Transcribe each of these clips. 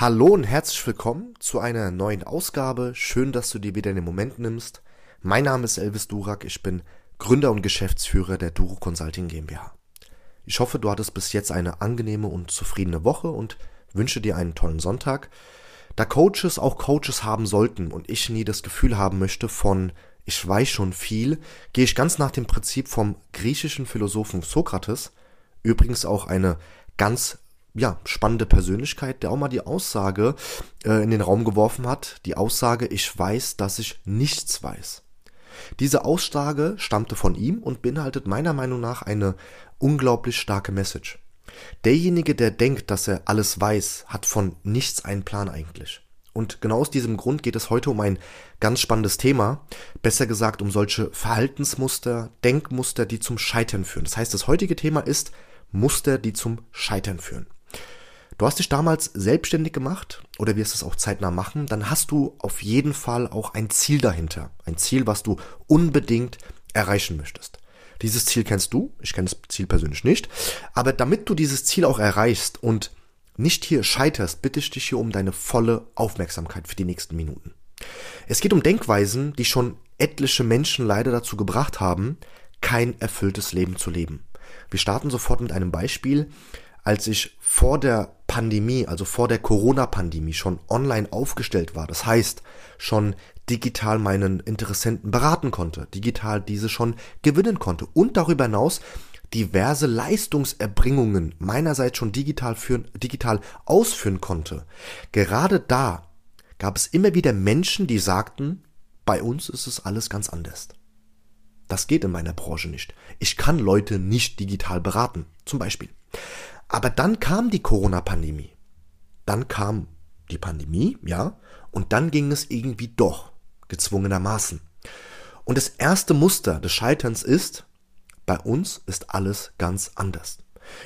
Hallo und herzlich willkommen zu einer neuen Ausgabe. Schön, dass du dir wieder den Moment nimmst. Mein Name ist Elvis Durak, ich bin Gründer und Geschäftsführer der Duro Consulting GmbH. Ich hoffe, du hattest bis jetzt eine angenehme und zufriedene Woche und wünsche dir einen tollen Sonntag. Da Coaches auch Coaches haben sollten und ich nie das Gefühl haben möchte von ich weiß schon viel, gehe ich ganz nach dem Prinzip vom griechischen Philosophen Sokrates, übrigens auch eine ganz ja, spannende Persönlichkeit, der auch mal die Aussage äh, in den Raum geworfen hat, die Aussage, ich weiß, dass ich nichts weiß. Diese Aussage stammte von ihm und beinhaltet meiner Meinung nach eine unglaublich starke Message. Derjenige, der denkt, dass er alles weiß, hat von nichts einen Plan eigentlich. Und genau aus diesem Grund geht es heute um ein ganz spannendes Thema, besser gesagt um solche Verhaltensmuster, Denkmuster, die zum Scheitern führen. Das heißt, das heutige Thema ist Muster, die zum Scheitern führen. Du hast dich damals selbstständig gemacht oder wirst es auch zeitnah machen, dann hast du auf jeden Fall auch ein Ziel dahinter. Ein Ziel, was du unbedingt erreichen möchtest. Dieses Ziel kennst du, ich kenne das Ziel persönlich nicht, aber damit du dieses Ziel auch erreichst und nicht hier scheiterst, bitte ich dich hier um deine volle Aufmerksamkeit für die nächsten Minuten. Es geht um Denkweisen, die schon etliche Menschen leider dazu gebracht haben, kein erfülltes Leben zu leben. Wir starten sofort mit einem Beispiel. Als ich vor der Pandemie, also vor der Corona-Pandemie schon online aufgestellt war. Das heißt, schon digital meinen Interessenten beraten konnte, digital diese schon gewinnen konnte und darüber hinaus diverse Leistungserbringungen meinerseits schon digital führen, digital ausführen konnte. Gerade da gab es immer wieder Menschen, die sagten, bei uns ist es alles ganz anders. Das geht in meiner Branche nicht. Ich kann Leute nicht digital beraten, zum Beispiel. Aber dann kam die Corona-Pandemie. Dann kam die Pandemie, ja, und dann ging es irgendwie doch, gezwungenermaßen. Und das erste Muster des Scheiterns ist, bei uns ist alles ganz anders.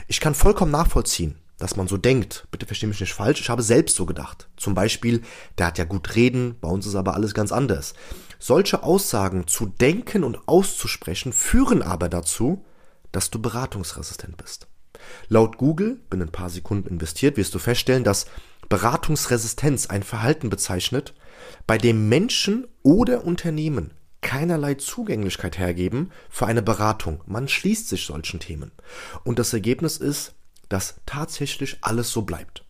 Ich kann vollkommen nachvollziehen, dass man so denkt. Bitte verstehe mich nicht falsch, ich habe selbst so gedacht. Zum Beispiel, der hat ja gut reden, bei uns ist aber alles ganz anders. Solche Aussagen zu denken und auszusprechen führen aber dazu, dass du beratungsresistent bist. Laut Google, bin ein paar Sekunden investiert, wirst du feststellen, dass Beratungsresistenz ein Verhalten bezeichnet, bei dem Menschen oder Unternehmen keinerlei Zugänglichkeit hergeben für eine Beratung. Man schließt sich solchen Themen. Und das Ergebnis ist, dass tatsächlich alles so bleibt.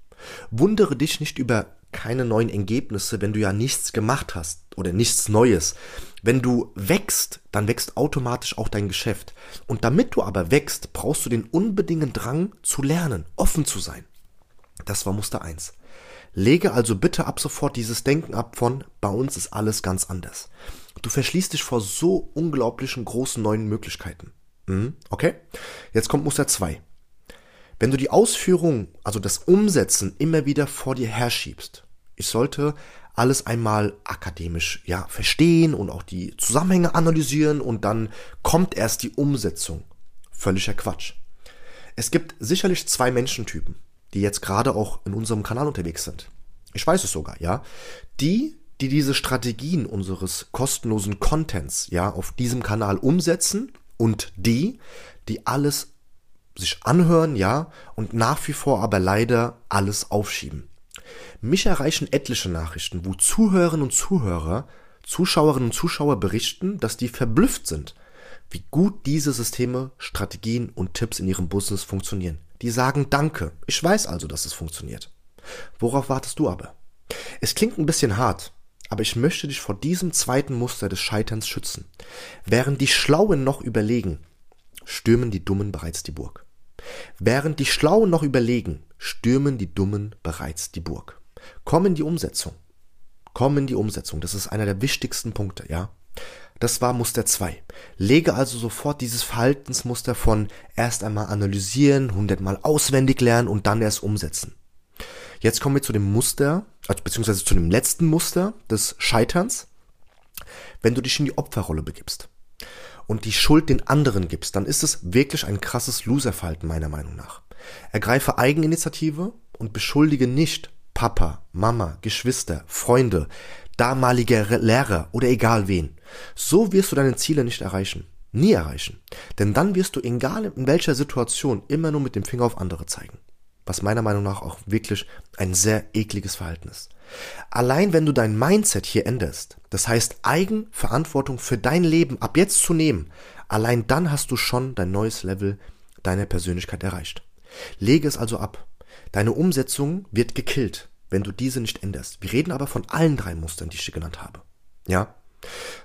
Wundere dich nicht über keine neuen Ergebnisse, wenn du ja nichts gemacht hast oder nichts Neues. Wenn du wächst, dann wächst automatisch auch dein Geschäft. Und damit du aber wächst, brauchst du den unbedingten Drang zu lernen, offen zu sein. Das war Muster eins. Lege also bitte ab sofort dieses Denken ab von, bei uns ist alles ganz anders. Du verschließt dich vor so unglaublichen großen neuen Möglichkeiten. Mhm, okay? Jetzt kommt Muster zwei. Wenn du die Ausführung, also das Umsetzen immer wieder vor dir herschiebst, ich sollte alles einmal akademisch ja verstehen und auch die Zusammenhänge analysieren und dann kommt erst die Umsetzung. Völliger Quatsch. Es gibt sicherlich zwei Menschentypen, die jetzt gerade auch in unserem Kanal unterwegs sind. Ich weiß es sogar, ja. Die, die diese Strategien unseres kostenlosen Contents ja auf diesem Kanal umsetzen und die, die alles sich anhören, ja, und nach wie vor aber leider alles aufschieben. Mich erreichen etliche Nachrichten, wo Zuhörerinnen und Zuhörer, Zuschauerinnen und Zuschauer berichten, dass die verblüfft sind, wie gut diese Systeme, Strategien und Tipps in ihrem Business funktionieren. Die sagen Danke. Ich weiß also, dass es funktioniert. Worauf wartest du aber? Es klingt ein bisschen hart, aber ich möchte dich vor diesem zweiten Muster des Scheiterns schützen. Während die Schlauen noch überlegen, stürmen die Dummen bereits die Burg. Während die Schlauen noch überlegen, stürmen die Dummen bereits die Burg. Komm in die Umsetzung. Komm in die Umsetzung. Das ist einer der wichtigsten Punkte, ja. Das war Muster 2. Lege also sofort dieses Verhaltensmuster von erst einmal analysieren, hundertmal auswendig lernen und dann erst umsetzen. Jetzt kommen wir zu dem Muster, also beziehungsweise zu dem letzten Muster des Scheiterns. Wenn du dich in die Opferrolle begibst und die Schuld den anderen gibst, dann ist es wirklich ein krasses Loserverhalten meiner Meinung nach. Ergreife Eigeninitiative und beschuldige nicht Papa, Mama, Geschwister, Freunde, damalige Lehrer oder egal wen. So wirst du deine Ziele nicht erreichen. Nie erreichen. Denn dann wirst du, egal in welcher Situation, immer nur mit dem Finger auf andere zeigen. Was meiner Meinung nach auch wirklich ein sehr ekliges Verhalten ist. Allein wenn du dein Mindset hier änderst, das heißt Eigenverantwortung für dein Leben ab jetzt zu nehmen, allein dann hast du schon dein neues Level deiner Persönlichkeit erreicht. Lege es also ab. Deine Umsetzung wird gekillt, wenn du diese nicht änderst. Wir reden aber von allen drei Mustern, die ich dir genannt habe. Ja?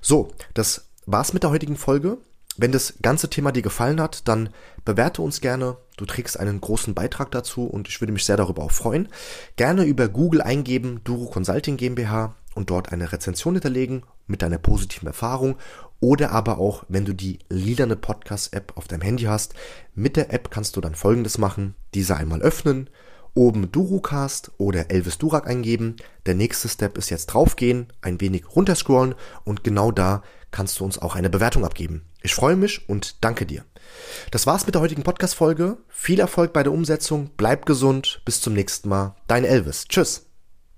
So, das war's mit der heutigen Folge. Wenn das ganze Thema dir gefallen hat, dann bewerte uns gerne. Du trägst einen großen Beitrag dazu und ich würde mich sehr darüber auch freuen. Gerne über Google eingeben, Duro Consulting GmbH und dort eine Rezension hinterlegen mit deiner positiven Erfahrung oder aber auch, wenn du die lilane Podcast-App auf deinem Handy hast. Mit der App kannst du dann folgendes machen. Diese einmal öffnen, oben Durucast oder Elvis Durak eingeben. Der nächste Step ist jetzt draufgehen, ein wenig runterscrollen und genau da kannst du uns auch eine Bewertung abgeben. Ich freue mich und danke dir. Das war's mit der heutigen Podcast-Folge. Viel Erfolg bei der Umsetzung, bleib gesund, bis zum nächsten Mal. Dein Elvis. Tschüss.